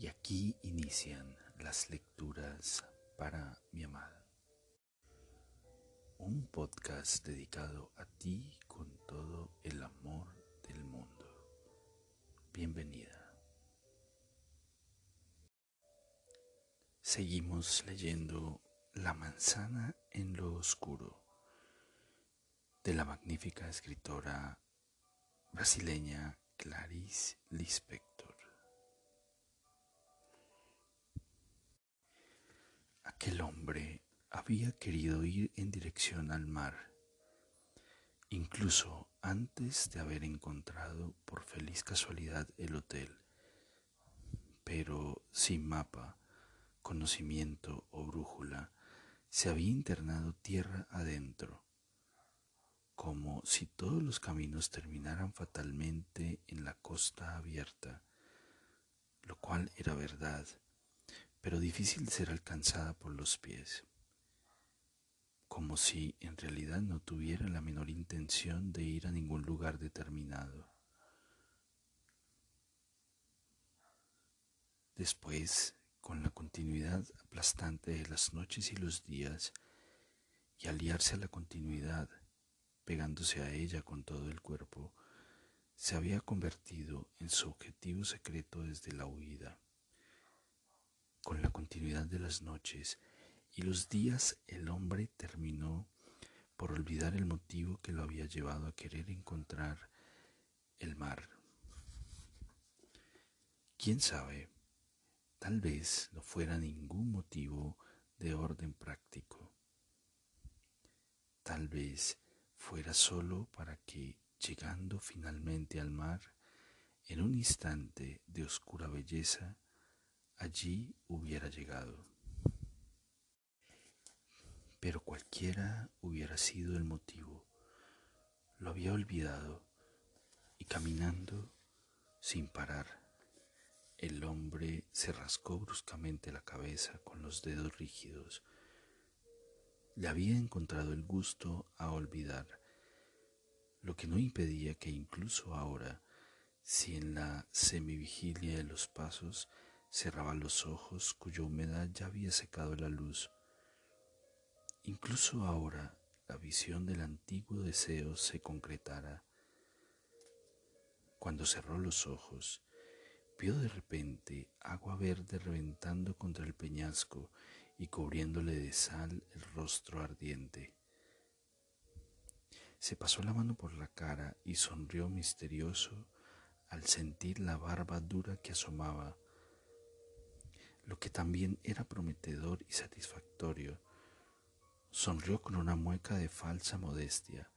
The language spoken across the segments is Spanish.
Y aquí inician las lecturas para mi amada. Un podcast dedicado a ti con todo el amor del mundo. Bienvenida. Seguimos leyendo La manzana en lo oscuro de la magnífica escritora brasileña Clarice Lispector. Aquel hombre había querido ir en dirección al mar, incluso antes de haber encontrado por feliz casualidad el hotel, pero sin mapa, conocimiento o brújula, se había internado tierra adentro, como si todos los caminos terminaran fatalmente en la costa abierta, lo cual era verdad pero difícil de ser alcanzada por los pies, como si en realidad no tuviera la menor intención de ir a ningún lugar determinado. Después, con la continuidad aplastante de las noches y los días, y aliarse a la continuidad, pegándose a ella con todo el cuerpo, se había convertido en su objetivo secreto desde la huida con la continuidad de las noches y los días el hombre terminó por olvidar el motivo que lo había llevado a querer encontrar el mar. ¿Quién sabe? Tal vez no fuera ningún motivo de orden práctico. Tal vez fuera solo para que, llegando finalmente al mar, en un instante de oscura belleza, allí hubiera llegado. Pero cualquiera hubiera sido el motivo, lo había olvidado y caminando sin parar, el hombre se rascó bruscamente la cabeza con los dedos rígidos. Le había encontrado el gusto a olvidar, lo que no impedía que incluso ahora, si en la semivigilia de los pasos cerraba los ojos cuya humedad ya había secado la luz. Incluso ahora la visión del antiguo deseo se concretara. Cuando cerró los ojos, vio de repente agua verde reventando contra el peñasco y cubriéndole de sal el rostro ardiente. Se pasó la mano por la cara y sonrió misterioso al sentir la barba dura que asomaba lo que también era prometedor y satisfactorio. Sonrió con una mueca de falsa modestia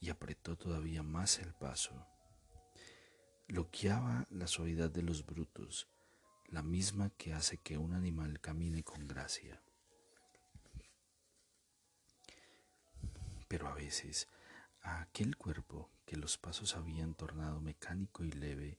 y apretó todavía más el paso. Loqueaba la suavidad de los brutos, la misma que hace que un animal camine con gracia. Pero a veces, a aquel cuerpo que los pasos habían tornado mecánico y leve,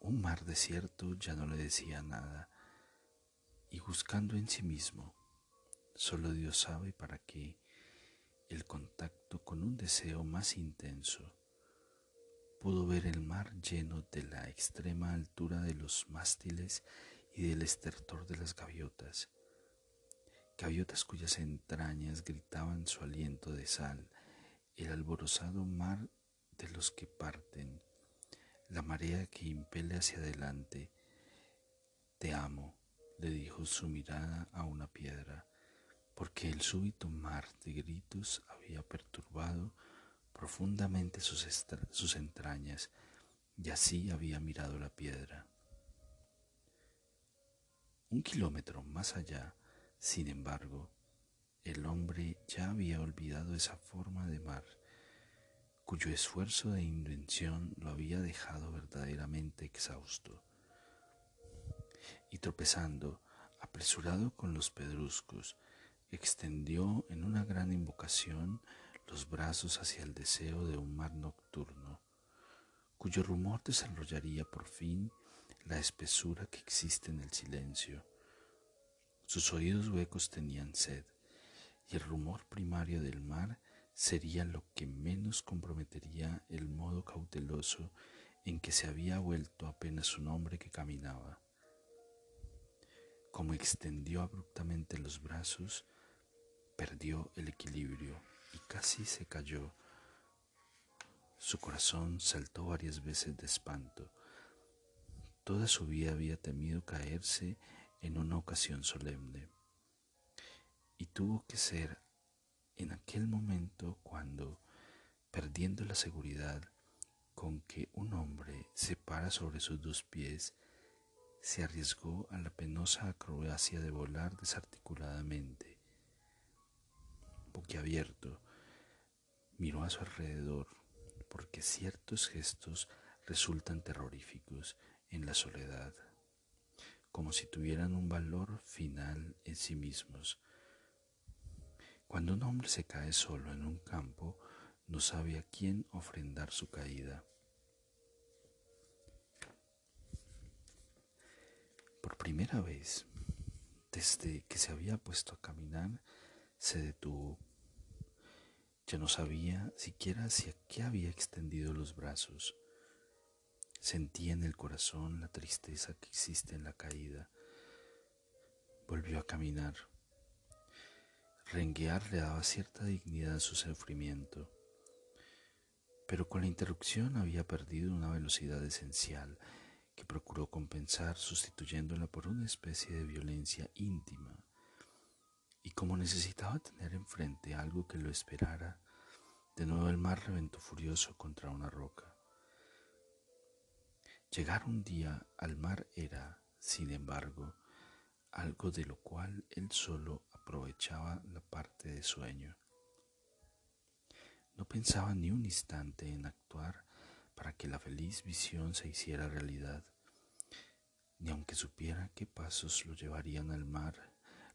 un mar desierto ya no le decía nada, y buscando en sí mismo, solo Dios sabe para qué, el contacto con un deseo más intenso, pudo ver el mar lleno de la extrema altura de los mástiles y del estertor de las gaviotas, gaviotas cuyas entrañas gritaban su aliento de sal, el alborozado mar de los que parten, la marea que impele hacia adelante. Te amo, le dijo su mirada a una piedra, porque el súbito mar de gritos había perturbado profundamente sus, sus entrañas y así había mirado la piedra. Un kilómetro más allá, sin embargo, el hombre ya había olvidado esa forma de mar cuyo esfuerzo de invención lo había dejado verdaderamente exhausto. Y tropezando, apresurado con los pedruscos, extendió en una gran invocación los brazos hacia el deseo de un mar nocturno, cuyo rumor desarrollaría por fin la espesura que existe en el silencio. Sus oídos huecos tenían sed, y el rumor primario del mar sería lo que menos comprometería el modo cauteloso en que se había vuelto apenas un hombre que caminaba. Como extendió abruptamente los brazos, perdió el equilibrio y casi se cayó. Su corazón saltó varias veces de espanto. Toda su vida había temido caerse en una ocasión solemne. Y tuvo que ser en aquel momento cuando, perdiendo la seguridad con que un hombre se para sobre sus dos pies, se arriesgó a la penosa acrobacia de volar desarticuladamente. Boquiabierto, miró a su alrededor, porque ciertos gestos resultan terroríficos en la soledad, como si tuvieran un valor final en sí mismos. Cuando un hombre se cae solo en un campo, no sabe a quién ofrendar su caída. Por primera vez, desde que se había puesto a caminar, se detuvo. Ya no sabía siquiera hacia qué había extendido los brazos. Sentía en el corazón la tristeza que existe en la caída. Volvió a caminar. Renguear le daba cierta dignidad a su sufrimiento, pero con la interrupción había perdido una velocidad esencial que procuró compensar sustituyéndola por una especie de violencia íntima. Y como necesitaba tener enfrente algo que lo esperara, de nuevo el mar reventó furioso contra una roca. Llegar un día al mar era, sin embargo, algo de lo cual él solo aprovechaba la parte de sueño. No pensaba ni un instante en actuar para que la feliz visión se hiciera realidad, ni aunque supiera qué pasos lo llevarían al mar,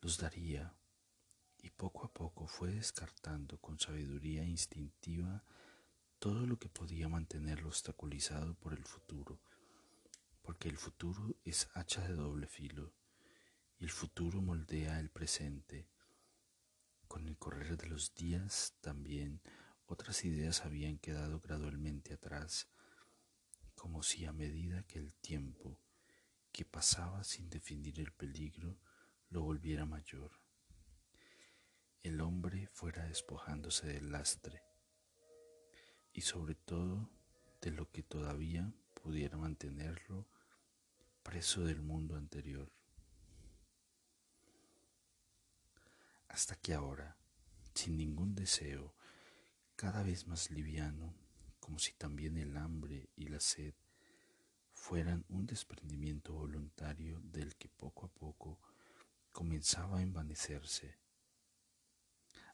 los daría, y poco a poco fue descartando con sabiduría instintiva todo lo que podía mantenerlo obstaculizado por el futuro, porque el futuro es hacha de doble filo, y el futuro moldea el presente. Con el correr de los días también otras ideas habían quedado gradualmente atrás, como si a medida que el tiempo que pasaba sin definir el peligro lo volviera mayor, el hombre fuera despojándose del lastre y sobre todo de lo que todavía pudiera mantenerlo preso del mundo anterior. Hasta que ahora, sin ningún deseo, cada vez más liviano, como si también el hambre y la sed fueran un desprendimiento voluntario del que poco a poco comenzaba a envanecerse,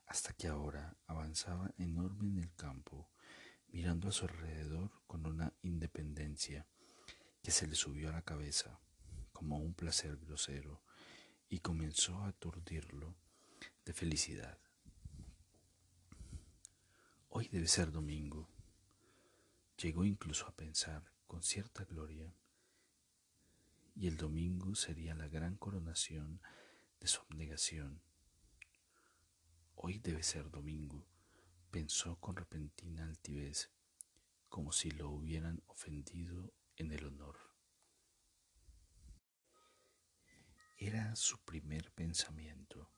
hasta que ahora avanzaba enorme en el campo, mirando a su alrededor con una independencia que se le subió a la cabeza como un placer grosero y comenzó a aturdirlo de felicidad. Hoy debe ser domingo. Llegó incluso a pensar con cierta gloria, y el domingo sería la gran coronación de su abnegación. Hoy debe ser domingo, pensó con repentina altivez, como si lo hubieran ofendido en el honor. Era su primer pensamiento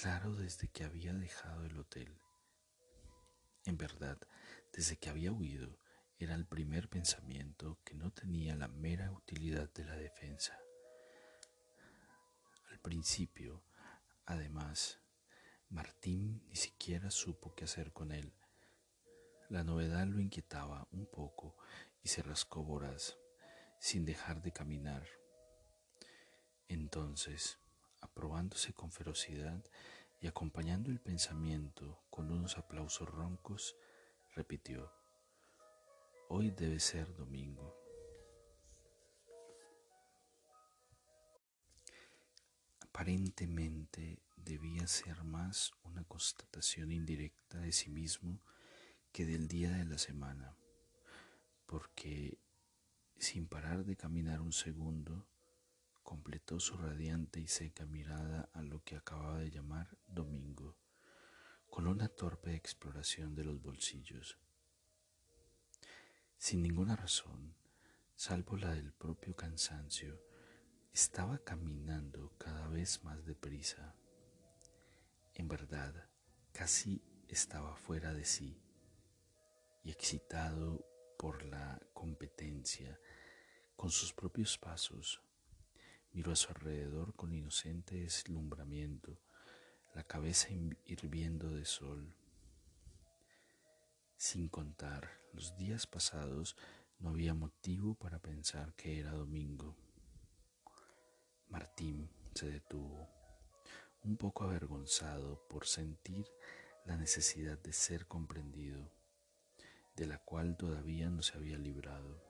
claro desde que había dejado el hotel. En verdad, desde que había huido, era el primer pensamiento que no tenía la mera utilidad de la defensa. Al principio, además, Martín ni siquiera supo qué hacer con él. La novedad lo inquietaba un poco y se rascó voraz, sin dejar de caminar. Entonces, aprobándose con ferocidad y acompañando el pensamiento con unos aplausos roncos, repitió, Hoy debe ser domingo. Aparentemente debía ser más una constatación indirecta de sí mismo que del día de la semana, porque sin parar de caminar un segundo, completó su radiante y seca mirada a lo que acababa de llamar domingo, con una torpe exploración de los bolsillos. sin ninguna razón, salvo la del propio cansancio, estaba caminando cada vez más deprisa. En verdad, casi estaba fuera de sí y excitado por la competencia con sus propios pasos. Miró a su alrededor con inocente deslumbramiento, la cabeza hirviendo de sol. Sin contar los días pasados, no había motivo para pensar que era domingo. Martín se detuvo, un poco avergonzado por sentir la necesidad de ser comprendido, de la cual todavía no se había librado.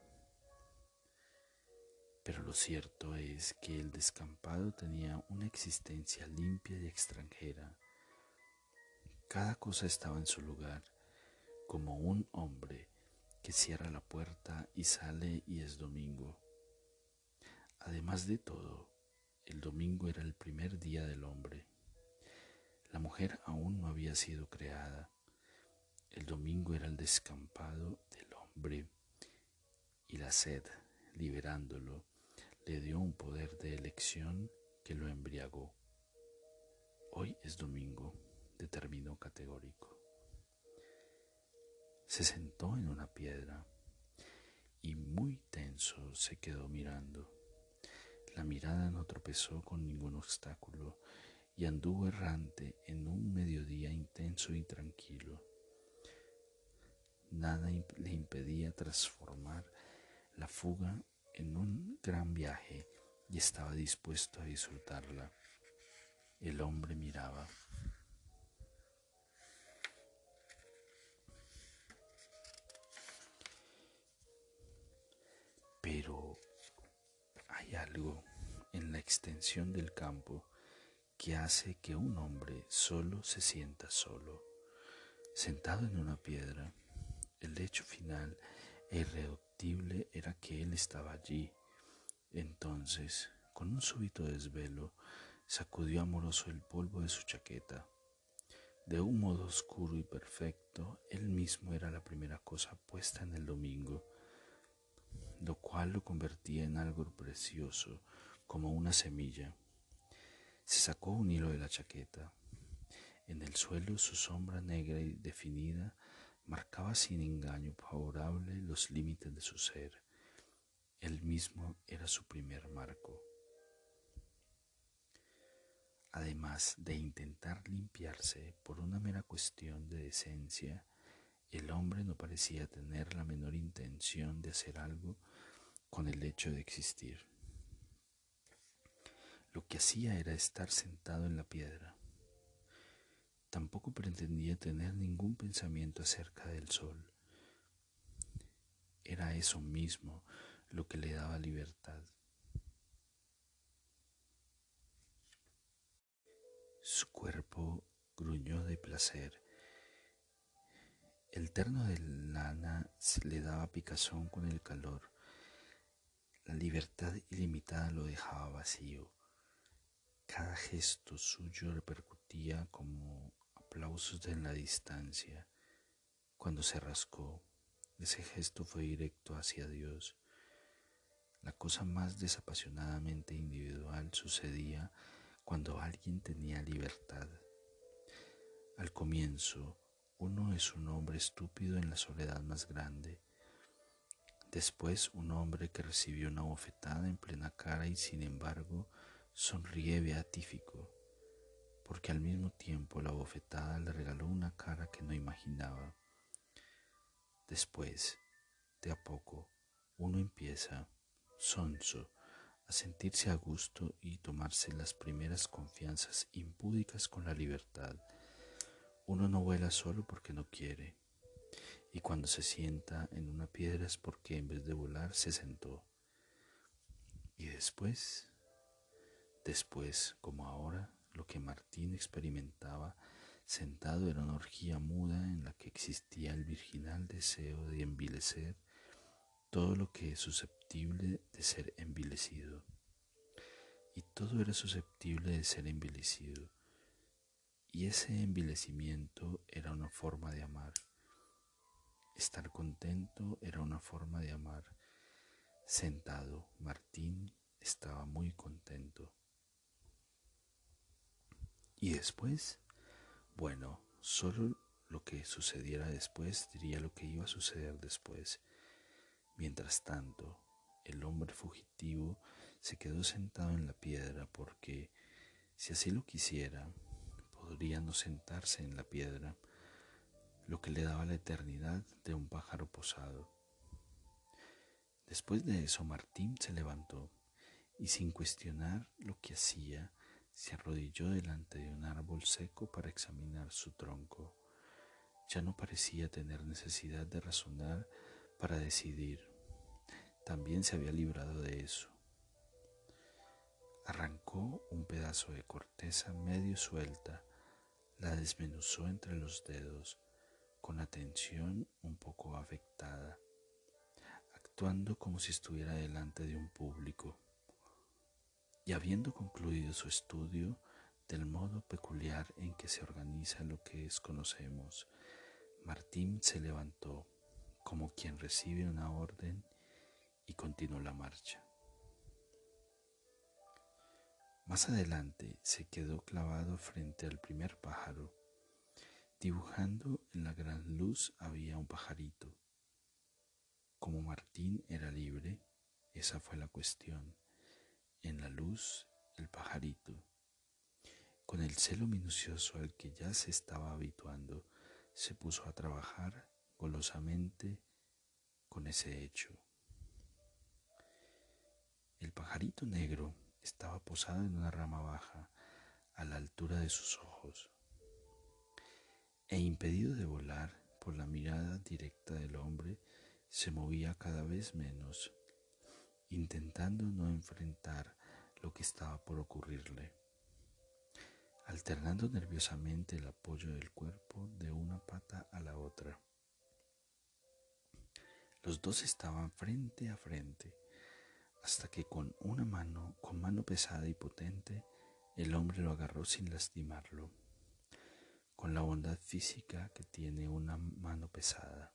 Pero lo cierto es que el descampado tenía una existencia limpia y extranjera. Cada cosa estaba en su lugar, como un hombre que cierra la puerta y sale y es domingo. Además de todo, el domingo era el primer día del hombre. La mujer aún no había sido creada. El domingo era el descampado del hombre y la sed, liberándolo, le dio un poder de elección que lo embriagó. Hoy es domingo, determinó categórico. Se sentó en una piedra y muy tenso se quedó mirando. La mirada no tropezó con ningún obstáculo y anduvo errante en un mediodía intenso y tranquilo. Nada le impedía transformar la fuga en un gran viaje y estaba dispuesto a disfrutarla. El hombre miraba. Pero hay algo en la extensión del campo que hace que un hombre solo se sienta solo. Sentado en una piedra, el hecho final era que él estaba allí. Entonces, con un súbito desvelo, sacudió amoroso el polvo de su chaqueta. De un modo oscuro y perfecto, él mismo era la primera cosa puesta en el domingo, lo cual lo convertía en algo precioso, como una semilla. Se sacó un hilo de la chaqueta. En el suelo su sombra negra y definida marcaba sin engaño favorable los límites de su ser. Él mismo era su primer marco. Además de intentar limpiarse por una mera cuestión de decencia, el hombre no parecía tener la menor intención de hacer algo con el hecho de existir. Lo que hacía era estar sentado en la piedra, Tampoco pretendía tener ningún pensamiento acerca del sol. Era eso mismo lo que le daba libertad. Su cuerpo gruñó de placer. El terno de lana le daba picazón con el calor. La libertad ilimitada lo dejaba vacío. Cada gesto suyo repercutía como aplausos en la distancia. Cuando se rascó, ese gesto fue directo hacia Dios. La cosa más desapasionadamente individual sucedía cuando alguien tenía libertad. Al comienzo, uno es un hombre estúpido en la soledad más grande. Después, un hombre que recibió una bofetada en plena cara y sin embargo sonríe beatífico porque al mismo tiempo la bofetada le regaló una cara que no imaginaba. Después, de a poco, uno empieza, sonso, a sentirse a gusto y tomarse las primeras confianzas impúdicas con la libertad. Uno no vuela solo porque no quiere, y cuando se sienta en una piedra es porque en vez de volar se sentó. Y después, después, como ahora, lo que Martín experimentaba sentado era una orgía muda en la que existía el virginal deseo de envilecer todo lo que es susceptible de ser envilecido. Y todo era susceptible de ser envilecido. Y ese envilecimiento era una forma de amar. Estar contento era una forma de amar. Sentado, Martín estaba muy contento. ¿Y después? Bueno, solo lo que sucediera después diría lo que iba a suceder después. Mientras tanto, el hombre fugitivo se quedó sentado en la piedra porque, si así lo quisiera, podría no sentarse en la piedra, lo que le daba la eternidad de un pájaro posado. Después de eso, Martín se levantó y sin cuestionar lo que hacía, se arrodilló delante de un árbol seco para examinar su tronco. Ya no parecía tener necesidad de razonar para decidir. También se había librado de eso. Arrancó un pedazo de corteza medio suelta, la desmenuzó entre los dedos, con atención un poco afectada, actuando como si estuviera delante de un público. Y habiendo concluido su estudio del modo peculiar en que se organiza lo que desconocemos, Martín se levantó como quien recibe una orden y continuó la marcha. Más adelante se quedó clavado frente al primer pájaro. Dibujando en la gran luz había un pajarito. Como Martín era libre, esa fue la cuestión en la luz el pajarito. Con el celo minucioso al que ya se estaba habituando, se puso a trabajar golosamente con ese hecho. El pajarito negro estaba posado en una rama baja, a la altura de sus ojos, e impedido de volar por la mirada directa del hombre, se movía cada vez menos intentando no enfrentar lo que estaba por ocurrirle, alternando nerviosamente el apoyo del cuerpo de una pata a la otra. Los dos estaban frente a frente, hasta que con una mano, con mano pesada y potente, el hombre lo agarró sin lastimarlo, con la bondad física que tiene una mano pesada.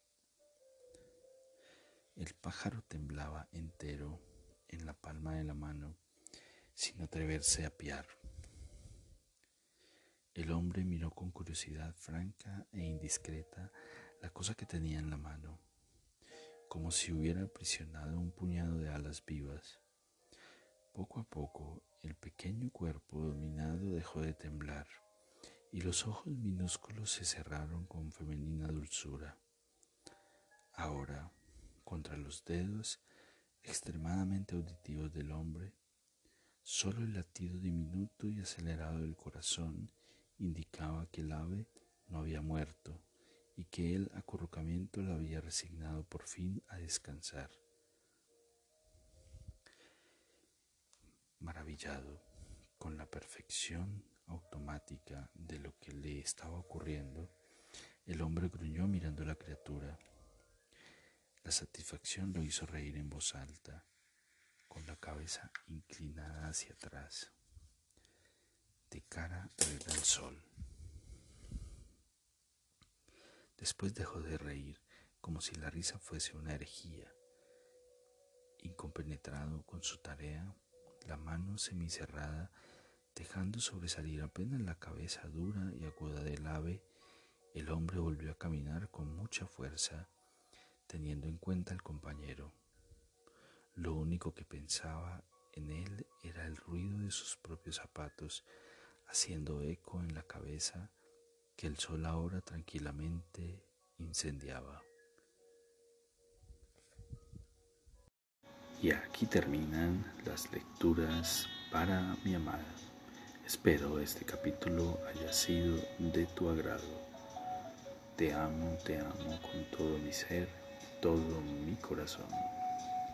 El pájaro temblaba entero en la palma de la mano sin atreverse a piar. El hombre miró con curiosidad franca e indiscreta la cosa que tenía en la mano, como si hubiera aprisionado un puñado de alas vivas. Poco a poco el pequeño cuerpo dominado dejó de temblar y los ojos minúsculos se cerraron con femenina dulzura. Ahora, contra los dedos extremadamente auditivos del hombre, solo el latido diminuto y acelerado del corazón indicaba que el ave no había muerto y que el acurrucamiento la había resignado por fin a descansar. Maravillado con la perfección automática de lo que le estaba ocurriendo, el hombre gruñó mirando a la criatura la satisfacción lo hizo reír en voz alta, con la cabeza inclinada hacia atrás, de cara al sol. Después dejó de reír como si la risa fuese una herejía. Incompenetrado con su tarea, la mano semicerrada, dejando sobresalir apenas la cabeza dura y aguda del ave, el hombre volvió a caminar con mucha fuerza teniendo en cuenta al compañero. Lo único que pensaba en él era el ruido de sus propios zapatos, haciendo eco en la cabeza que el sol ahora tranquilamente incendiaba. Y aquí terminan las lecturas para mi amada. Espero este capítulo haya sido de tu agrado. Te amo, te amo con todo mi ser todo mi corazón.